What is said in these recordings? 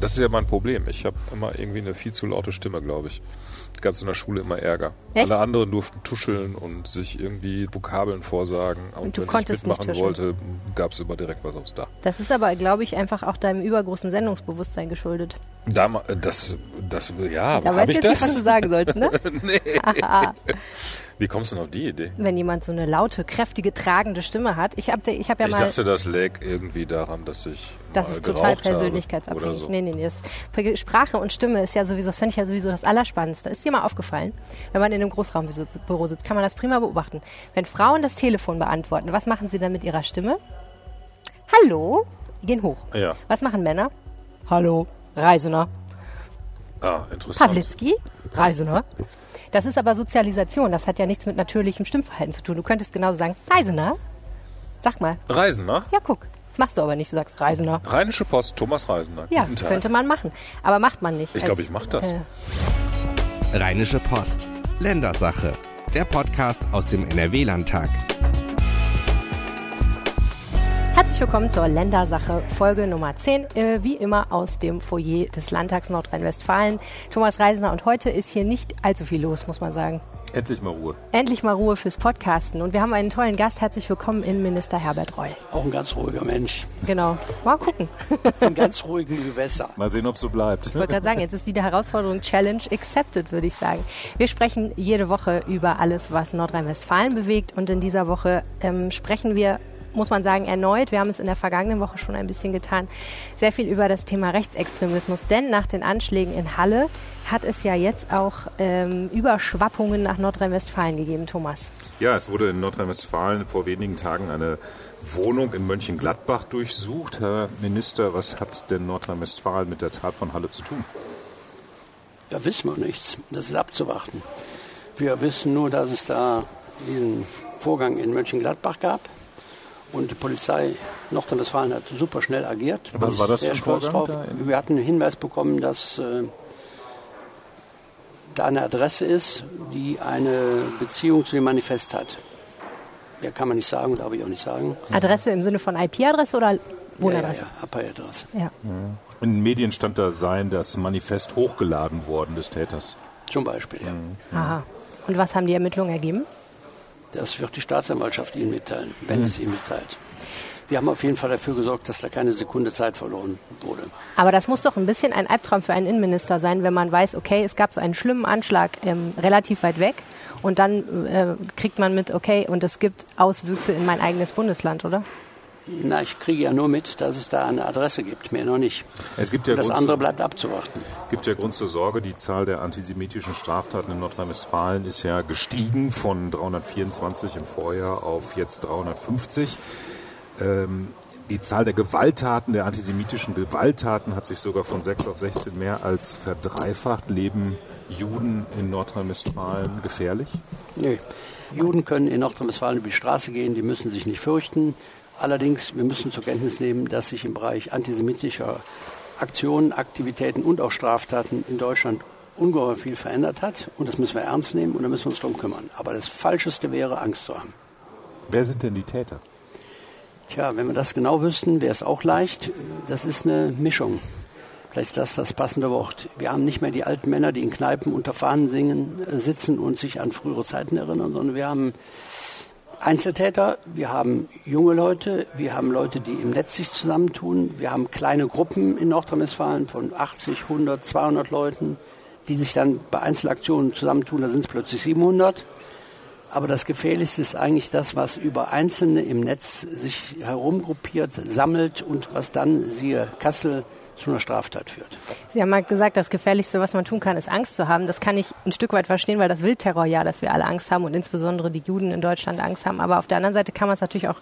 Das ist ja mein Problem. Ich habe immer irgendwie eine viel zu laute Stimme, glaube ich. Gab es in der Schule immer Ärger. Echt? Alle anderen durften tuscheln und sich irgendwie Vokabeln vorsagen. Und, du wenn konntest ich mitmachen wollte, gab es immer direkt was aufs Dach. Das ist aber, glaube ich, einfach auch deinem übergroßen Sendungsbewusstsein geschuldet. Da, ma- das, das, ja, Da habe weißt ich du jetzt nicht, was du das? sagen sollst, ne? nee. Wie kommst du denn auf die Idee? Wenn jemand so eine laute, kräftige, tragende Stimme hat. Ich habe ich hab ja ich mal... dachte, das läg irgendwie daran, dass ich Das ist total persönlichkeitsabhängig. So. Nee, nee, nee. Sprache und Stimme ist ja sowieso, das finde ich ja sowieso das Allerspannendste. Ist dir mal aufgefallen, wenn man in einem Großraumbüro sitzt, kann man das prima beobachten. Wenn Frauen das Telefon beantworten, was machen sie dann mit ihrer Stimme? Hallo? Die gehen hoch. Ja. Was machen Männer? Hallo? Reisener. Ah, interessant. Pawlitzki? Reisener. Das ist aber Sozialisation. Das hat ja nichts mit natürlichem Stimmverhalten zu tun. Du könntest genauso sagen, Reisener? Sag mal. Reisender? Ja, guck. Das machst du aber nicht. Du sagst Reisener. Rheinische Post, Thomas Reisender. Ja, Guten Tag. könnte man machen. Aber macht man nicht. Ich glaube, ich mache das. Äh, Rheinische Post. Ländersache. Der Podcast aus dem NRW-Landtag. Herzlich willkommen zur Ländersache Folge Nummer 10, äh, wie immer aus dem Foyer des Landtags Nordrhein-Westfalen. Thomas Reisner und heute ist hier nicht allzu viel los, muss man sagen. Endlich mal Ruhe. Endlich mal Ruhe fürs Podcasten und wir haben einen tollen Gast. Herzlich willkommen, Innenminister Herbert Reul. Auch ein ganz ruhiger Mensch. Genau, mal gucken. In ganz ruhigen Gewässer. Mal sehen, ob so bleibt. Ich wollte gerade sagen, jetzt ist die Herausforderung Challenge accepted, würde ich sagen. Wir sprechen jede Woche über alles, was Nordrhein-Westfalen bewegt. Und in dieser Woche ähm, sprechen wir, muss man sagen, erneut, wir haben es in der vergangenen Woche schon ein bisschen getan, sehr viel über das Thema Rechtsextremismus. Denn nach den Anschlägen in Halle hat es ja jetzt auch ähm, Überschwappungen nach Nordrhein-Westfalen gegeben, Thomas. Ja, es wurde in Nordrhein-Westfalen vor wenigen Tagen eine Wohnung in Mönchengladbach durchsucht. Herr Minister, was hat denn Nordrhein-Westfalen mit der Tat von Halle zu tun? Da wissen wir nichts. Das ist abzuwarten. Wir wissen nur, dass es da diesen Vorgang in Mönchengladbach gab. Und die Polizei Nordrhein-Westfalen hat super schnell agiert. Was war das für ein Vorgang drauf. da Wir hatten einen Hinweis bekommen, dass äh, da eine Adresse ist, die eine Beziehung zu dem Manifest hat. Mehr kann man nicht sagen, darf ich auch nicht sagen. Adresse im Sinne von IP-Adresse oder Ja, ja, Wohnadresse? ja, AP-Adresse. Ja, In den Medien stand da sein, das Manifest hochgeladen worden des Täters. Zum Beispiel, ja. Aha. Und was haben die Ermittlungen ergeben? Das wird die Staatsanwaltschaft Ihnen mitteilen, wenn sie es Ihnen mitteilt. Wir haben auf jeden Fall dafür gesorgt, dass da keine Sekunde Zeit verloren wurde. Aber das muss doch ein bisschen ein Albtraum für einen Innenminister sein, wenn man weiß, okay, es gab so einen schlimmen Anschlag ähm, relativ weit weg und dann äh, kriegt man mit, okay, und es gibt Auswüchse in mein eigenes Bundesland, oder? Na, ich kriege ja nur mit, dass es da eine Adresse gibt, mehr noch nicht. Es gibt ja das Grund andere bleibt abzuwarten. gibt ja Grund zur Sorge. Die Zahl der antisemitischen Straftaten in Nordrhein-Westfalen ist ja gestiegen von 324 im Vorjahr auf jetzt 350. Ähm, die Zahl der Gewalttaten, der antisemitischen Gewalttaten hat sich sogar von 6 auf 16 mehr als verdreifacht. Leben Juden in Nordrhein-Westfalen gefährlich? Nö. Juden können in Nordrhein-Westfalen über die Straße gehen, die müssen sich nicht fürchten. Allerdings, wir müssen zur Kenntnis nehmen, dass sich im Bereich antisemitischer Aktionen, Aktivitäten und auch Straftaten in Deutschland ungeheuer viel verändert hat. Und das müssen wir ernst nehmen und da müssen wir uns drum kümmern. Aber das Falscheste wäre, Angst zu haben. Wer sind denn die Täter? Tja, wenn wir das genau wüssten, wäre es auch leicht. Das ist eine Mischung. Vielleicht ist das das passende Wort. Wir haben nicht mehr die alten Männer, die in Kneipen unter Fahnen singen, äh, sitzen und sich an frühere Zeiten erinnern, sondern wir haben Einzeltäter, wir haben junge Leute, wir haben Leute, die im Netz sich zusammentun, wir haben kleine Gruppen in Nordrhein-Westfalen von 80, 100, 200 Leuten, die sich dann bei Einzelaktionen zusammentun, da sind es plötzlich 700. Aber das Gefährlichste ist eigentlich das, was über Einzelne im Netz sich herumgruppiert, sammelt und was dann, siehe Kassel, zu einer Straftat führt. Sie haben mal gesagt, das Gefährlichste, was man tun kann, ist Angst zu haben. Das kann ich ein Stück weit verstehen, weil das Wildterror ja, dass wir alle Angst haben und insbesondere die Juden in Deutschland Angst haben. Aber auf der anderen Seite kann man es natürlich auch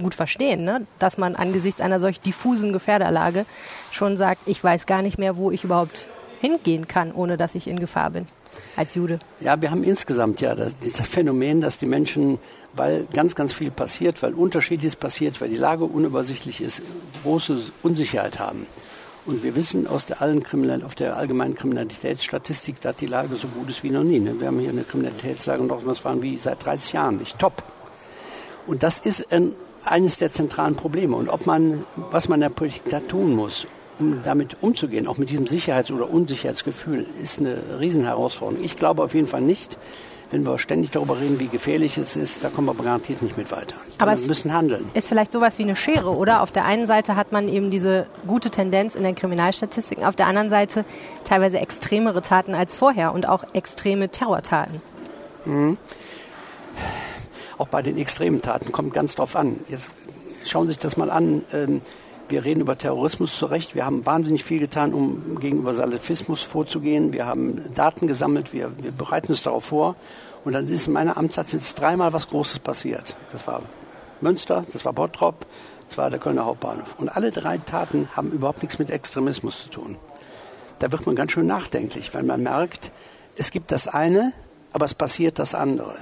gut verstehen, ne? dass man angesichts einer solch diffusen Gefährderlage schon sagt, ich weiß gar nicht mehr, wo ich überhaupt hingehen kann, ohne dass ich in Gefahr bin als Jude. Ja, wir haben insgesamt ja das, dieses Phänomen, dass die Menschen, weil ganz, ganz viel passiert, weil unterschiedliches passiert, weil die Lage unübersichtlich ist, große Unsicherheit haben. Und wir wissen aus der, allen Kriminal auf der allgemeinen Kriminalitätsstatistik, dass die Lage so gut ist wie noch nie. Ne? Wir haben hier eine Kriminalitätslage in Nordrhein-Westfalen wie seit 30 Jahren, nicht top. Und das ist ein, eines der zentralen Probleme. Und ob man, was man in der Politik da tun muss, um damit umzugehen, auch mit diesem Sicherheits- oder Unsicherheitsgefühl, ist eine Riesenherausforderung. Ich glaube auf jeden Fall nicht, wenn wir ständig darüber reden, wie gefährlich es ist, da kommen wir garantiert nicht mit weiter. Aber wir müssen handeln. Ist vielleicht sowas wie eine Schere, oder? Auf der einen Seite hat man eben diese gute Tendenz in den Kriminalstatistiken, auf der anderen Seite teilweise extremere Taten als vorher und auch extreme Terrortaten. Mhm. Auch bei den extremen Taten kommt ganz drauf an. Jetzt schauen Sie sich das mal an. Ähm, wir reden über Terrorismus zu Recht. Wir haben wahnsinnig viel getan, um gegenüber Salafismus vorzugehen. Wir haben Daten gesammelt. Wir, wir bereiten uns darauf vor. Und dann ist in meiner Amtszeit dreimal was Großes passiert. Das war Münster, das war Bottrop, das war der Kölner Hauptbahnhof. Und alle drei Taten haben überhaupt nichts mit Extremismus zu tun. Da wird man ganz schön nachdenklich, weil man merkt, es gibt das eine, aber es passiert das andere.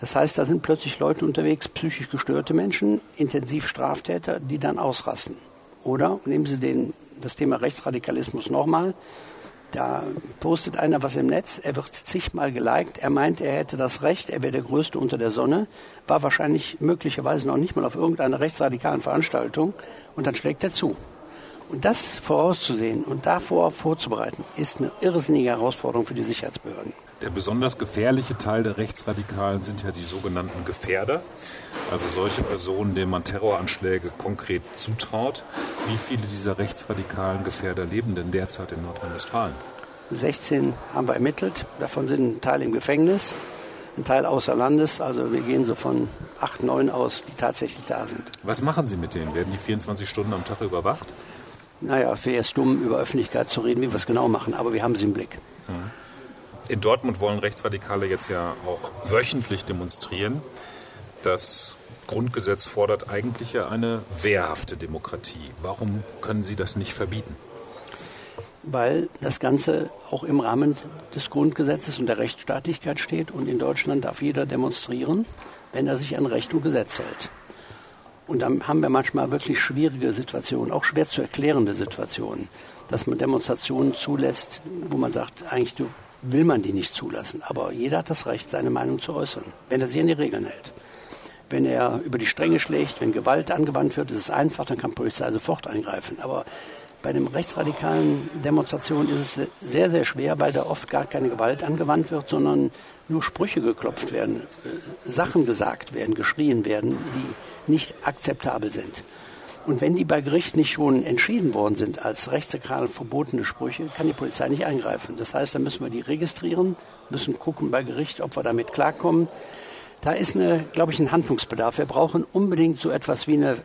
Das heißt, da sind plötzlich Leute unterwegs, psychisch gestörte Menschen, intensiv Straftäter, die dann ausrasten. Oder nehmen Sie den, das Thema Rechtsradikalismus nochmal. Da postet einer was im Netz, er wird zigmal geliked, er meint, er hätte das Recht, er wäre der Größte unter der Sonne, war wahrscheinlich möglicherweise noch nicht mal auf irgendeiner rechtsradikalen Veranstaltung und dann schlägt er zu. Und das vorauszusehen und davor vorzubereiten, ist eine irrsinnige Herausforderung für die Sicherheitsbehörden. Der besonders gefährliche Teil der Rechtsradikalen sind ja die sogenannten Gefährder, also solche Personen, denen man Terroranschläge konkret zutraut. Wie viele dieser rechtsradikalen Gefährder leben denn derzeit in Nordrhein-Westfalen? 16 haben wir ermittelt, davon sind ein Teil im Gefängnis, ein Teil außer Landes. Also wir gehen so von 8, 9 aus, die tatsächlich da sind. Was machen Sie mit denen? Werden die 24 Stunden am Tag überwacht? Naja, wäre es dumm, über Öffentlichkeit zu reden, wie wir es genau machen, aber wir haben sie im Blick. Mhm. In Dortmund wollen Rechtsradikale jetzt ja auch wöchentlich demonstrieren. Das Grundgesetz fordert eigentlich ja eine wehrhafte Demokratie. Warum können Sie das nicht verbieten? Weil das Ganze auch im Rahmen des Grundgesetzes und der Rechtsstaatlichkeit steht und in Deutschland darf jeder demonstrieren, wenn er sich an Recht und Gesetz hält. Und dann haben wir manchmal wirklich schwierige Situationen, auch schwer zu erklärende Situationen, dass man Demonstrationen zulässt, wo man sagt, eigentlich will man die nicht zulassen. Aber jeder hat das Recht, seine Meinung zu äußern, wenn er sich an die Regeln hält. Wenn er über die Stränge schlägt, wenn Gewalt angewandt wird, ist es einfach, dann kann Polizei sofort eingreifen. Aber bei den rechtsradikalen Demonstrationen ist es sehr, sehr schwer, weil da oft gar keine Gewalt angewandt wird, sondern nur Sprüche geklopft werden, äh, Sachen gesagt werden, geschrien werden, die nicht akzeptabel sind. Und wenn die bei Gericht nicht schon entschieden worden sind als rechtsradikal verbotene Sprüche, kann die Polizei nicht eingreifen. Das heißt, da müssen wir die registrieren, müssen gucken bei Gericht, ob wir damit klarkommen. Da ist, eine, glaube ich, ein Handlungsbedarf. Wir brauchen unbedingt so etwas wie eine,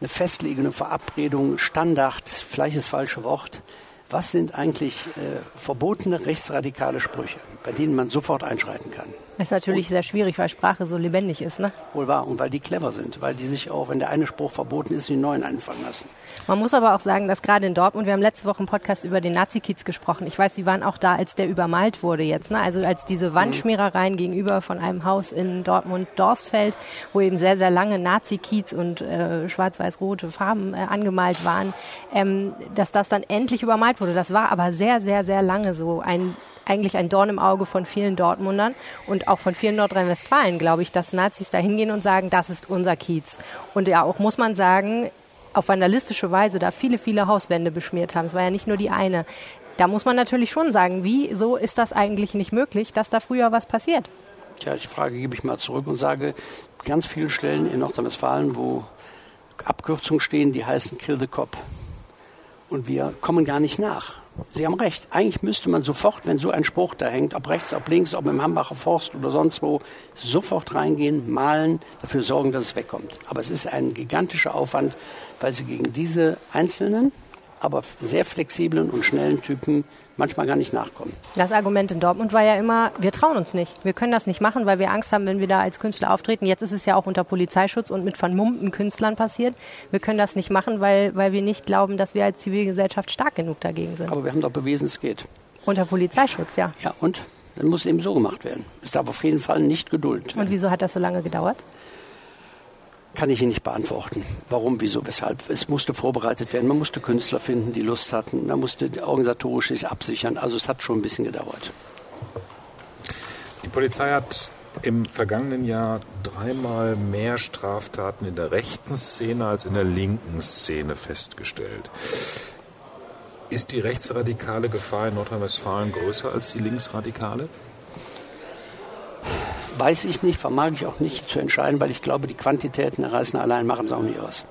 eine festlegende Verabredung, Standard, vielleicht das falsche Wort, was sind eigentlich äh, verbotene rechtsradikale Sprüche, bei denen man sofort einschreiten kann. Das ist natürlich und, sehr schwierig, weil Sprache so lebendig ist, ne? Wohl wahr. Und weil die clever sind, weil die sich auch, wenn der eine Spruch verboten ist, den neuen einfallen lassen. Man muss aber auch sagen, dass gerade in Dortmund, wir haben letzte Woche im Podcast über den Nazi-Kiez gesprochen. Ich weiß, Sie waren auch da, als der übermalt wurde jetzt, ne? Also als diese Wandschmierereien mhm. gegenüber von einem Haus in Dortmund-Dorstfeld, wo eben sehr, sehr lange Nazi-Kiez und äh, schwarz-weiß-rote Farben äh, angemalt waren, ähm, dass das dann endlich übermalt wurde. Das war aber sehr, sehr, sehr lange so ein eigentlich ein Dorn im Auge von vielen Dortmundern und auch von vielen Nordrhein-Westfalen, glaube ich, dass Nazis da hingehen und sagen, das ist unser Kiez. Und ja, auch muss man sagen, auf vandalistische Weise da viele, viele Hauswände beschmiert haben. Es war ja nicht nur die eine. Da muss man natürlich schon sagen, wieso ist das eigentlich nicht möglich, dass da früher was passiert? Tja, die Frage gebe ich mal zurück und sage, ganz viele Stellen in Nordrhein-Westfalen, wo Abkürzungen stehen, die heißen Kill the Cop. Und wir kommen gar nicht nach. Sie haben recht. Eigentlich müsste man sofort, wenn so ein Spruch da hängt, ob rechts, ob links, ob im Hambacher Forst oder sonst wo, sofort reingehen, malen, dafür sorgen, dass es wegkommt. Aber es ist ein gigantischer Aufwand, weil Sie gegen diese einzelnen aber sehr flexiblen und schnellen Typen manchmal gar nicht nachkommen. Das Argument in Dortmund war ja immer, wir trauen uns nicht. Wir können das nicht machen, weil wir Angst haben, wenn wir da als Künstler auftreten. Jetzt ist es ja auch unter Polizeischutz und mit vermummten Künstlern passiert. Wir können das nicht machen, weil, weil wir nicht glauben, dass wir als Zivilgesellschaft stark genug dagegen sind. Aber wir haben doch bewiesen, es geht. Unter Polizeischutz, ja. Ja, und? Dann muss eben so gemacht werden. Es darf auf jeden Fall nicht geduldet werden. Und wieso hat das so lange gedauert? Kann ich Ihnen nicht beantworten. Warum, wieso, weshalb. Es musste vorbereitet werden. Man musste Künstler finden, die Lust hatten. Man musste organisatorisch sich absichern. Also es hat schon ein bisschen gedauert. Die Polizei hat im vergangenen Jahr dreimal mehr Straftaten in der rechten Szene als in der linken Szene festgestellt. Ist die rechtsradikale Gefahr in Nordrhein-Westfalen größer als die linksradikale? Weiß ich nicht, vermag ich auch nicht zu entscheiden, weil ich glaube, die Quantitäten reißen allein machen es auch nicht aus.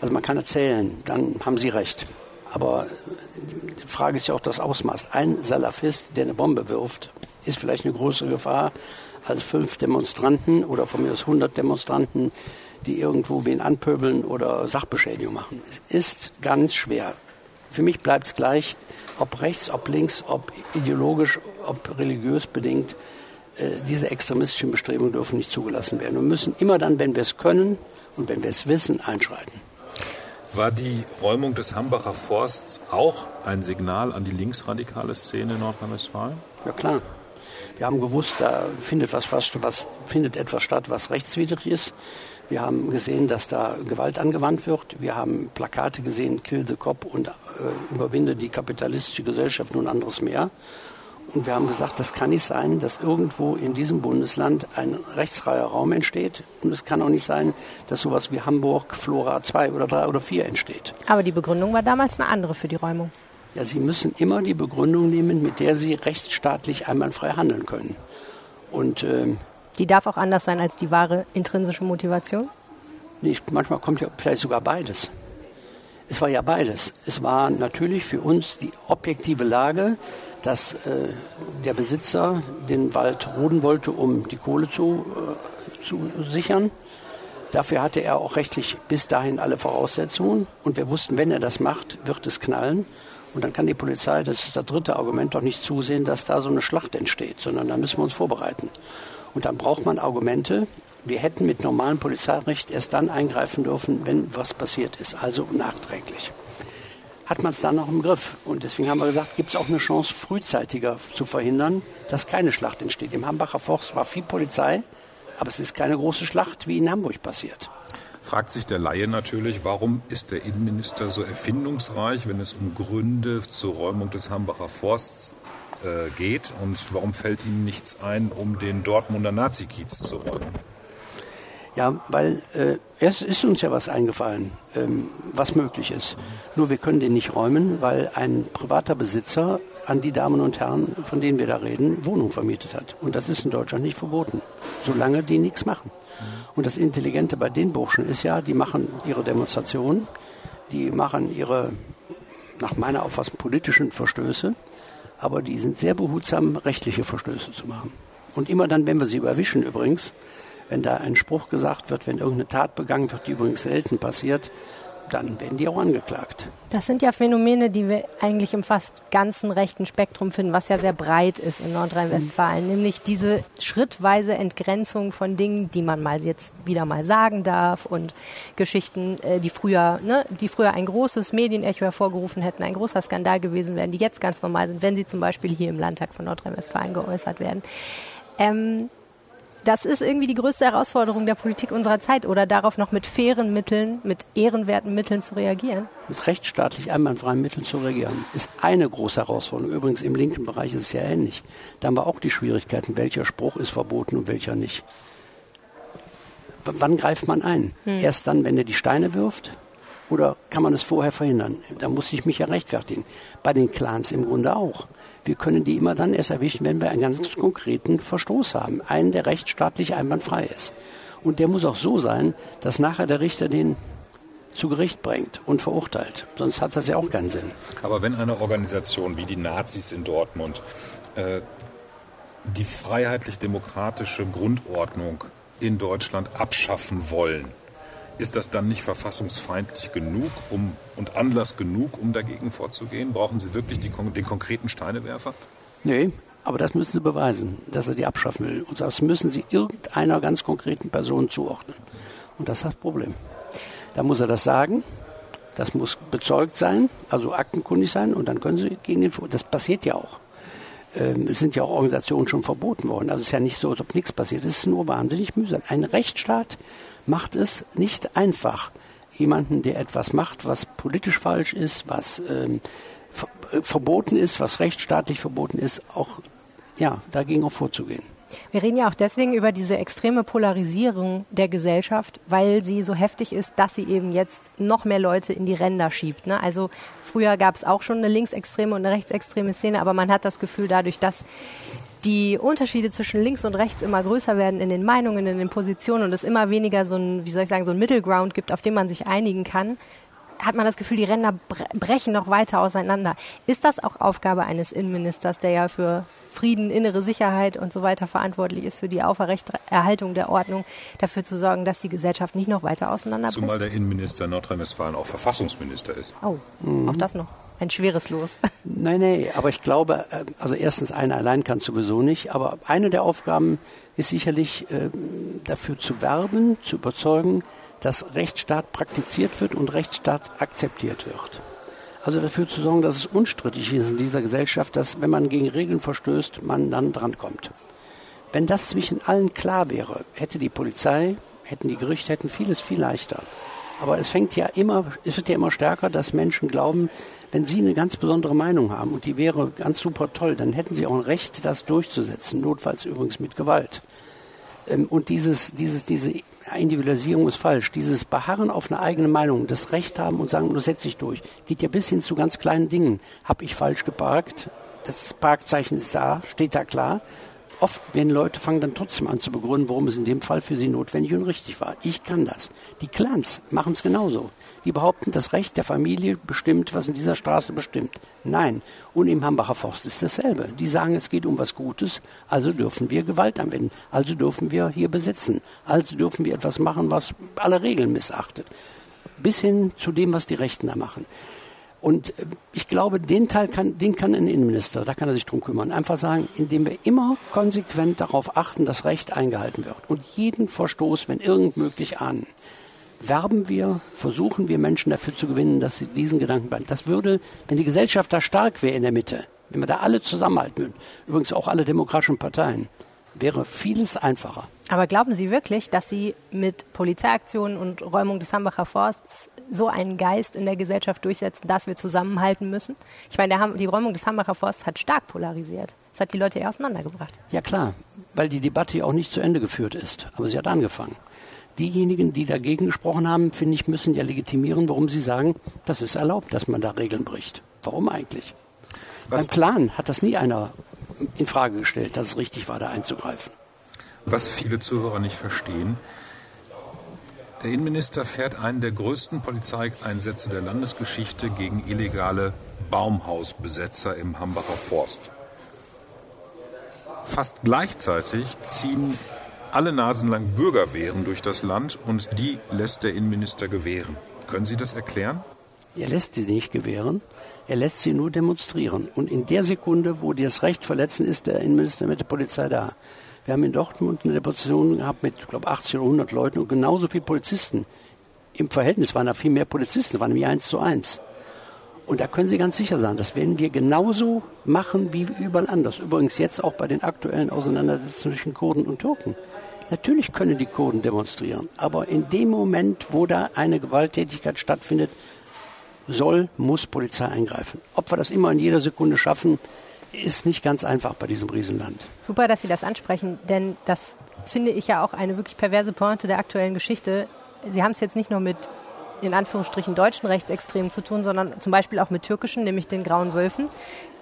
Also man kann erzählen, dann haben Sie recht. Aber die Frage ist ja auch das Ausmaß. Ein Salafist, der eine Bombe wirft, ist vielleicht eine größere Gefahr als fünf Demonstranten oder von mir aus 100 Demonstranten, die irgendwo wen anpöbeln oder Sachbeschädigung machen. Es ist ganz schwer. Für mich bleibt es gleich, ob rechts, ob links, ob ideologisch, ob religiös bedingt. Äh, diese extremistischen Bestrebungen dürfen nicht zugelassen werden. Wir müssen immer dann, wenn wir es können und wenn wir es wissen, einschreiten. War die Räumung des Hambacher Forsts auch ein Signal an die linksradikale Szene in Nordrhein-Westfalen? Ja klar. Wir haben gewusst, da findet was, was findet etwas statt, was rechtswidrig ist. Wir haben gesehen, dass da Gewalt angewandt wird. Wir haben Plakate gesehen, Kill the Cop und äh, überwinde die kapitalistische Gesellschaft und anderes mehr. Und wir haben gesagt, das kann nicht sein, dass irgendwo in diesem Bundesland ein rechtsfreier Raum entsteht. Und es kann auch nicht sein, dass sowas wie Hamburg, Flora 2 oder 3 oder 4 entsteht. Aber die Begründung war damals eine andere für die Räumung. Ja, Sie müssen immer die Begründung nehmen, mit der Sie rechtsstaatlich einwandfrei handeln können. Und, äh, die darf auch anders sein als die wahre intrinsische Motivation? Nee, manchmal kommt ja vielleicht sogar beides. Es war ja beides. Es war natürlich für uns die objektive Lage, dass äh, der Besitzer den Wald roden wollte, um die Kohle zu, äh, zu sichern. Dafür hatte er auch rechtlich bis dahin alle Voraussetzungen. Und wir wussten, wenn er das macht, wird es knallen. Und dann kann die Polizei, das ist das dritte Argument, doch nicht zusehen, dass da so eine Schlacht entsteht, sondern da müssen wir uns vorbereiten. Und dann braucht man Argumente. Wir hätten mit normalem Polizeirecht erst dann eingreifen dürfen, wenn was passiert ist, also nachträglich. Hat man es dann noch im Griff. Und deswegen haben wir gesagt, gibt es auch eine Chance, frühzeitiger zu verhindern, dass keine Schlacht entsteht. Im Hambacher Forst war viel Polizei, aber es ist keine große Schlacht, wie in Hamburg passiert fragt sich der Laie natürlich, warum ist der Innenminister so erfindungsreich, wenn es um Gründe zur Räumung des Hambacher Forsts äh, geht und warum fällt ihm nichts ein, um den Dortmunder Nazi-Kiez zu räumen? Ja, weil äh, es ist uns ja was eingefallen, ähm, was möglich ist. Nur wir können den nicht räumen, weil ein privater Besitzer an die Damen und Herren, von denen wir da reden, Wohnung vermietet hat. Und das ist in Deutschland nicht verboten, solange die nichts machen. Und das Intelligente bei den Burschen ist ja, die machen ihre Demonstrationen, die machen ihre, nach meiner Auffassung, politischen Verstöße, aber die sind sehr behutsam, rechtliche Verstöße zu machen. Und immer dann, wenn wir sie überwischen übrigens, wenn da ein Spruch gesagt wird, wenn irgendeine Tat begangen wird, die übrigens selten passiert, dann werden die auch angeklagt. Das sind ja Phänomene, die wir eigentlich im fast ganzen rechten Spektrum finden, was ja sehr breit ist in Nordrhein-Westfalen, mhm. nämlich diese schrittweise Entgrenzung von Dingen, die man mal jetzt wieder mal sagen darf und Geschichten, äh, die früher, ne, die früher ein großes Medienecho hervorgerufen hätten, ein großer Skandal gewesen wären, die jetzt ganz normal sind, wenn sie zum Beispiel hier im Landtag von Nordrhein-Westfalen geäußert werden. Ähm, das ist irgendwie die größte Herausforderung der Politik unserer Zeit oder darauf noch mit fairen Mitteln, mit ehrenwerten Mitteln zu reagieren? Mit rechtsstaatlich einwandfreien Mitteln zu reagieren, ist eine große Herausforderung. Übrigens im linken Bereich ist es ja ähnlich. Da haben wir auch die Schwierigkeiten, welcher Spruch ist verboten und welcher nicht. W wann greift man ein? Hm. Erst dann, wenn er die Steine wirft? Oder kann man es vorher verhindern? Da muss ich mich ja rechtfertigen. Bei den Clans im Grunde auch. Wir können die immer dann erst erwischen, wenn wir einen ganz konkreten Verstoß haben. Einen, der rechtsstaatlich einwandfrei ist. Und der muss auch so sein, dass nachher der Richter den zu Gericht bringt und verurteilt. Sonst hat das ja auch keinen Sinn. Aber wenn eine Organisation wie die Nazis in Dortmund äh, die freiheitlich-demokratische Grundordnung in Deutschland abschaffen wollen, ist das dann nicht verfassungsfeindlich genug um, und Anlass genug, um dagegen vorzugehen? Brauchen Sie wirklich die, den konkreten Steinewerfer? Nee, aber das müssen Sie beweisen, dass er die abschaffen will. Und das müssen Sie irgendeiner ganz konkreten Person zuordnen. Und das ist das Problem. Da muss er das sagen, das muss bezeugt sein, also aktenkundig sein, und dann können Sie gegen den. Das passiert ja auch. Ähm, es sind ja auch Organisationen schon verboten worden. Also es ist ja nicht so, als ob nichts passiert. Es ist nur wahnsinnig mühsam. Ein Rechtsstaat macht es nicht einfach, jemanden, der etwas macht, was politisch falsch ist, was ähm, ver verboten ist, was rechtsstaatlich verboten ist, auch ja, dagegen auch vorzugehen. Wir reden ja auch deswegen über diese extreme Polarisierung der Gesellschaft, weil sie so heftig ist, dass sie eben jetzt noch mehr Leute in die Ränder schiebt. Ne? Also früher gab es auch schon eine linksextreme und eine rechtsextreme Szene, aber man hat das Gefühl, dadurch, dass die Unterschiede zwischen links und rechts immer größer werden in den Meinungen, in den Positionen und es immer weniger so ein, wie soll ich sagen, so ein Middle gibt, auf dem man sich einigen kann, hat man das Gefühl, die Ränder brechen noch weiter auseinander. Ist das auch Aufgabe eines Innenministers, der ja für Frieden, innere Sicherheit und so weiter verantwortlich ist, für die Aufrechterhaltung der Ordnung, dafür zu sorgen, dass die Gesellschaft nicht noch weiter auseinanderbricht? Zumal der Innenminister Nordrhein-Westfalen auch Verfassungsminister ist. Oh, mhm. auch das noch. Ein schweres Los. Nein, nein, aber ich glaube, äh, also erstens, einer allein kann sowieso nicht, aber eine der Aufgaben ist sicherlich äh, dafür zu werben, zu überzeugen, dass Rechtsstaat praktiziert wird und Rechtsstaat akzeptiert wird. Also dafür zu sorgen, dass es unstrittig ist in dieser Gesellschaft, dass wenn man gegen Regeln verstößt, man dann drankommt. Wenn das zwischen allen klar wäre, hätte die Polizei, hätten die Gerichte, hätten vieles viel leichter. Aber es fängt ja immer, es wird ja immer stärker, dass Menschen glauben, wenn sie eine ganz besondere Meinung haben und die wäre ganz super toll, dann hätten sie auch ein Recht, das durchzusetzen, notfalls übrigens mit Gewalt. Ähm, und dieses, dieses, diese Individualisierung ist falsch. Dieses Beharren auf eine eigene Meinung, das Recht haben und sagen, das setze ich durch, geht ja bis hin zu ganz kleinen Dingen. Hab ich falsch geparkt? Das Parkzeichen ist da, steht da klar oft werden Leute fangen dann trotzdem an zu begründen, warum es in dem Fall für sie notwendig und richtig war. Ich kann das. Die Clans machen es genauso. Die behaupten, das Recht der Familie bestimmt, was in dieser Straße bestimmt. Nein. Und im Hambacher Forst ist dasselbe. Die sagen, es geht um was Gutes, also dürfen wir Gewalt anwenden. Also dürfen wir hier besetzen. Also dürfen wir etwas machen, was alle Regeln missachtet. Bis hin zu dem, was die Rechten da machen. Und äh, ich glaube, den Teil kann, den kann ein Innenminister, da kann er sich drum kümmern. Einfach sagen, indem wir immer konsequent darauf achten, dass Recht eingehalten wird und jeden Verstoß, wenn irgend möglich, ahnen. Werben wir, versuchen wir Menschen dafür zu gewinnen, dass sie diesen Gedanken bleiben. Das würde, wenn die Gesellschaft da stark wäre in der Mitte, wenn wir da alle zusammenhalten würden, übrigens auch alle demokratischen Parteien, wäre vieles einfacher. Aber glauben Sie wirklich, dass Sie mit Polizeiaktionen und Räumung des Hambacher Forsts so einen Geist in der Gesellschaft durchsetzen, dass wir zusammenhalten müssen? Ich meine, der, die Räumung des Hambacher Forsts hat stark polarisiert. Das hat die Leute eher auseinandergebracht. Ja klar, weil die Debatte ja auch nicht zu Ende geführt ist. Aber sie hat angefangen. Diejenigen, die dagegen gesprochen haben, finde ich, müssen ja legitimieren, warum sie sagen, das ist erlaubt, dass man da Regeln bricht. Warum eigentlich? Was? Beim Plan hat das nie einer in Frage gestellt, dass es richtig war, da einzugreifen. Was viele Zuhörer nicht verstehen, der Innenminister fährt einen der größten Polizeieinsätze der Landesgeschichte gegen illegale Baumhausbesetzer im Hambacher Forst. Fast gleichzeitig ziehen alle Nasen lang Bürgerwehren durch das Land und die lässt der Innenminister gewähren. Können Sie das erklären? Er lässt sie nicht gewähren, er lässt sie nur demonstrieren. Und in der Sekunde, wo die das Recht verletzen, ist der Innenminister mit der Polizei da. Wir haben in Dortmund eine Demonstration gehabt mit, glaube, 80 oder 100 Leuten und genauso viele Polizisten. Im Verhältnis waren da viel mehr Polizisten, waren nämlich eins zu eins. Und da können Sie ganz sicher sein, das werden wir genauso machen wie überall anders. Übrigens jetzt auch bei den aktuellen Auseinandersetzungen zwischen Kurden und Türken. Natürlich können die Kurden demonstrieren, aber in dem Moment, wo da eine Gewalttätigkeit stattfindet, soll, muss Polizei eingreifen. Ob wir das immer in jeder Sekunde schaffen, ist nicht ganz einfach bei diesem Riesenland. Super, dass Sie das ansprechen, denn das finde ich ja auch eine wirklich perverse Pointe der aktuellen Geschichte. Sie haben es jetzt nicht nur mit in Anführungsstrichen deutschen Rechtsextremen zu tun, sondern zum Beispiel auch mit türkischen, nämlich den Grauen Wölfen,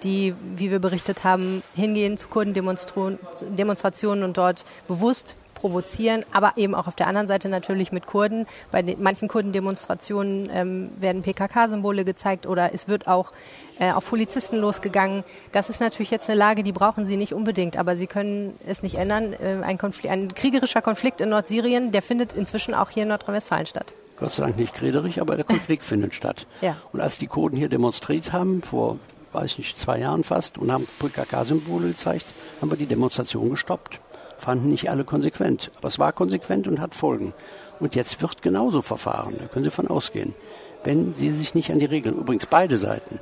die, wie wir berichtet haben, hingehen zu Kurdendemonstrationen und dort bewusst provozieren, aber eben auch auf der anderen Seite natürlich mit Kurden. Bei den, manchen Kurdendemonstrationen ähm, werden PKK-Symbole gezeigt oder es wird auch äh, auf Polizisten losgegangen. Das ist natürlich jetzt eine Lage, die brauchen sie nicht unbedingt, aber sie können es nicht ändern. Äh, ein, Konflikt, ein kriegerischer Konflikt in Nordsyrien, der findet inzwischen auch hier in Nordrhein-Westfalen statt. Gott sei Dank nicht kriegerisch, aber der Konflikt findet statt. Ja. Und als die Kurden hier demonstriert haben, vor, weiß ich nicht, zwei Jahren fast, und haben PKK-Symbole gezeigt, haben wir die Demonstration gestoppt. Fanden nicht alle konsequent, aber es war konsequent und hat Folgen. Und jetzt wird genauso verfahren, da können Sie von ausgehen. Wenn Sie sich nicht an die Regeln, übrigens beide Seiten,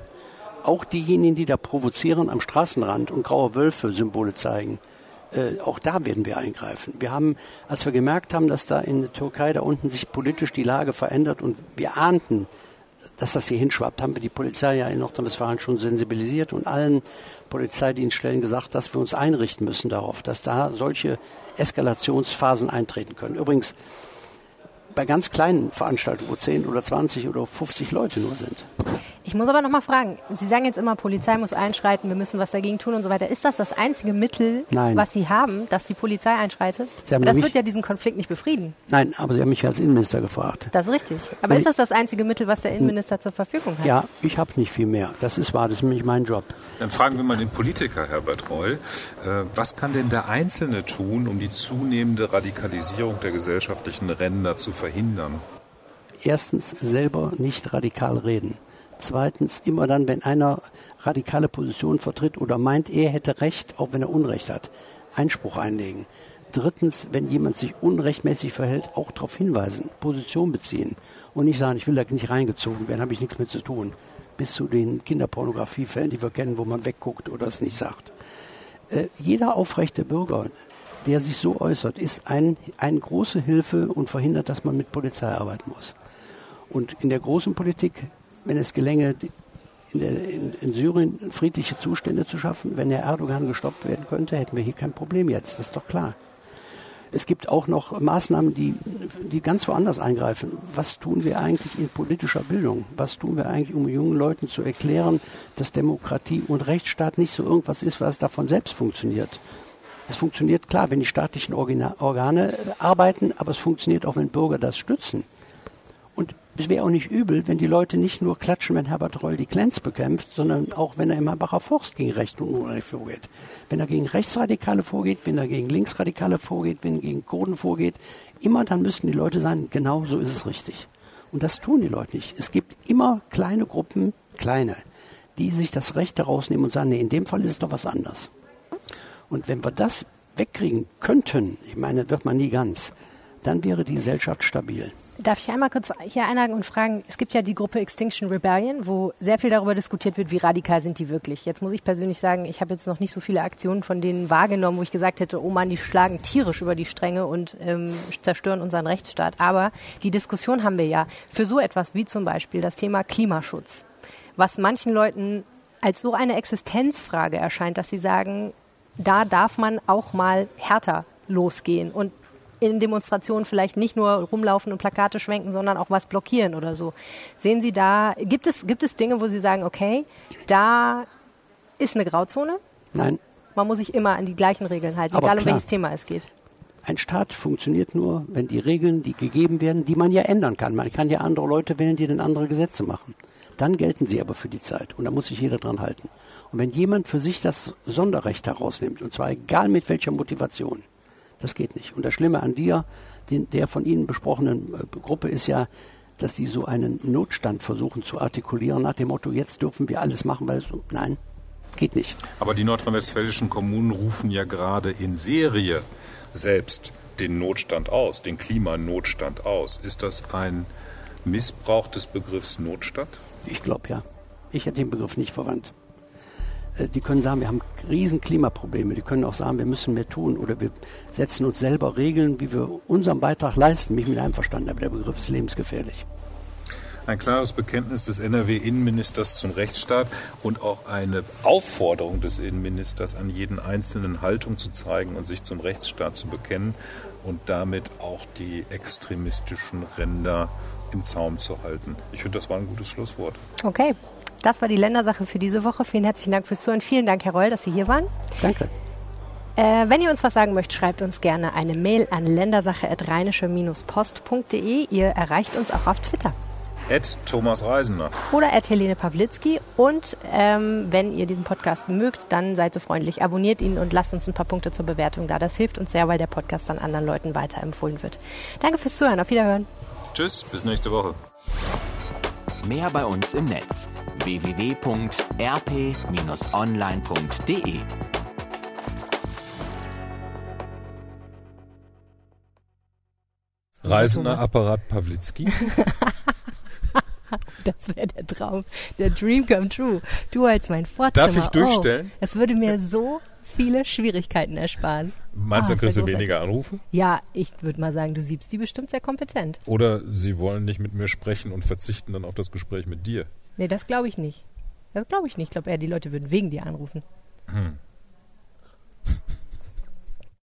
auch diejenigen, die da provozieren am Straßenrand und graue Wölfe-Symbole zeigen, äh, auch da werden wir eingreifen. Wir haben, als wir gemerkt haben, dass da in der Türkei da unten sich politisch die Lage verändert und wir ahnten, dass das hier hinschwappt, haben wir die Polizei ja in Nordrhein-Westfalen schon sensibilisiert und allen Polizeidienststellen gesagt, dass wir uns einrichten müssen darauf, dass da solche Eskalationsphasen eintreten können. Übrigens, bei ganz kleinen Veranstaltungen, wo 10 oder 20 oder 50 Leute nur sind. Ich muss aber noch mal fragen, Sie sagen jetzt immer, Polizei muss einschreiten, wir müssen was dagegen tun und so weiter. Ist das das einzige Mittel, Nein. was Sie haben, dass die Polizei einschreitet? Das wird ja diesen Konflikt nicht befrieden. Nein, aber Sie haben mich als Innenminister gefragt. Das ist richtig. Aber Wenn ist das das einzige Mittel, was der Innenminister zur Verfügung hat? Ja, ich habe nicht viel mehr. Das ist wahr, das ist nämlich mein Job. Dann fragen wir mal den Politiker Herbert Reul. Äh, was kann denn der Einzelne tun, um die zunehmende Radikalisierung der gesellschaftlichen Ränder zu verhindern? Erstens selber nicht radikal reden. Zweitens immer dann, wenn einer radikale Position vertritt oder meint, er hätte Recht, auch wenn er Unrecht hat, Einspruch einlegen. Drittens, wenn jemand sich unrechtmäßig verhält, auch darauf hinweisen, Position beziehen und nicht sagen, ich will da nicht reingezogen werden, habe ich nichts mit zu tun. Bis zu den Kinderpornografiefällen, die wir kennen, wo man wegguckt oder es nicht sagt. Äh, jeder aufrechte Bürger, der sich so äußert, ist ein, eine große Hilfe und verhindert, dass man mit Polizei arbeiten muss. Und in der großen Politik, wenn es gelänge, in, der, in, in Syrien friedliche Zustände zu schaffen, wenn der Erdogan gestoppt werden könnte, hätten wir hier kein Problem jetzt. Das ist doch klar. Es gibt auch noch Maßnahmen, die, die ganz woanders eingreifen. Was tun wir eigentlich in politischer Bildung? Was tun wir eigentlich, um jungen Leuten zu erklären, dass Demokratie und Rechtsstaat nicht so irgendwas ist, was davon selbst funktioniert? Das funktioniert klar, wenn die staatlichen Organe äh, arbeiten, aber es funktioniert auch, wenn Bürger das stützen. Es wäre auch nicht übel, wenn die Leute nicht nur klatschen, wenn Herbert Reul die Clans bekämpft, sondern auch, wenn er im Hambacher Forst gegen Recht und Unrecht vorgeht. Wenn er gegen Rechtsradikale vorgeht, wenn er gegen Linksradikale vorgeht, wenn er gegen Kurden vorgeht, immer dann müssen die Leute sagen, genau so ist es richtig. Und das tun die Leute nicht. Es gibt immer kleine Gruppen, kleine, die sich das Recht herausnehmen und sagen, nee, in dem Fall ist es doch was anderes. Und wenn wir das wegkriegen könnten, ich meine, das wird man nie ganz, dann wäre die Gesellschaft stabil. Darf ich einmal kurz hier einhaken und fragen, es gibt ja die Gruppe Extinction Rebellion, wo sehr viel darüber diskutiert wird, wie radikal sind die wirklich. Jetzt muss ich persönlich sagen, ich habe jetzt noch nicht so viele Aktionen von denen wahrgenommen, wo ich gesagt hätte, oh Mann, die schlagen tierisch über die Stränge und ähm, zerstören unseren Rechtsstaat. Aber die Diskussion haben wir ja für so etwas wie zum Beispiel das Thema Klimaschutz, was manchen Leuten als so eine Existenzfrage erscheint, dass sie sagen, da darf man auch mal härter losgehen und in Demonstrationen vielleicht nicht nur rumlaufen und Plakate schwenken, sondern auch was blockieren oder so. Sehen Sie da, gibt es, gibt es Dinge, wo Sie sagen, okay, da ist eine Grauzone? Nein, Man muss sich immer an die gleichen Regeln halten, Aber egal um welches Thema es geht. ein Staat funktioniert nur, wenn die Regeln, die gegeben werden, die man ja ändern kann. Man kann ja andere Leute wählen, die dann andere Gesetze machen. Dann gelten sie aber für die Zeit und da muss sich jeder dran halten. Und wenn jemand für sich das Sonderrecht herausnimmt, und zwar egal mit welcher Motivation, das geht nicht. Und das Schlimme an dir, den, der von Ihnen besprochenen äh, Gruppe ist ja, dass die so einen Notstand versuchen zu artikulieren nach dem Motto, jetzt dürfen wir alles machen, weil es, nein, geht nicht. Aber die nordrhein-westfälischen Kommunen rufen ja gerade in Serie selbst den Notstand aus, den Klimanotstand aus. Ist das ein Missbrauch des Begriffs Notstand? Ich glaube ja. Ich hätte den Begriff nicht verwandt. Äh, Die können sagen, wir haben riesen Klimaprobleme. Die können auch sagen, wir müssen mehr tun oder wir setzen uns selber Regeln, wie wir unseren Beitrag leisten. Mich mit einverstanden, aber der Begriff ist lebensgefährlich. Ein klares Bekenntnis des NRW-Innenministers zum Rechtsstaat und auch eine Aufforderung des Innenministers an jeden Einzelnen Haltung zu zeigen und sich zum Rechtsstaat zu bekennen und damit auch die extremistischen Ränder im Zaum zu halten. Ich finde, das war ein gutes Schlusswort. Okay, das war die Ländersache für diese Woche. Vielen herzlichen Dank fürs Zuhören. Vielen Dank, Herr Reul, dass Sie hier waren. Danke. Äh, wenn ihr uns was sagen möchtet, schreibt uns gerne eine Mail an ländersache.rheinische-post.de. Ihr erreicht uns auch auf Twitter. Ed Thomas Reisener. oder at Helene Pawlitzki. Und ähm, wenn ihr diesen Podcast mögt, dann seid so freundlich, abonniert ihn und lasst uns ein paar Punkte zur Bewertung da. Das hilft uns sehr, weil der Podcast dann anderen Leuten weiterempfohlen wird. Danke fürs Zuhören. Auf Wiederhören. Tschüss, bis nächste Woche. Mehr bei uns im Netz www.rp-online.de Reisender Apparat Pawlitzki. Das wäre der Traum. Der Dream come true. Du als mein Vorzimmer. Darf ich durchstellen? Oh, es würde mir so viele Schwierigkeiten ersparen. Meinst du, Ah, dann kriegst du weniger Anrufe? Ja, ich würde mal sagen, du siebst die bestimmt sehr kompetent. Oder sie wollen nicht mit mir sprechen und verzichten dann auf das Gespräch mit dir? Nee, das glaube ich nicht. Das glaube ich nicht. Ich glaube eher, die Leute würden wegen dir anrufen.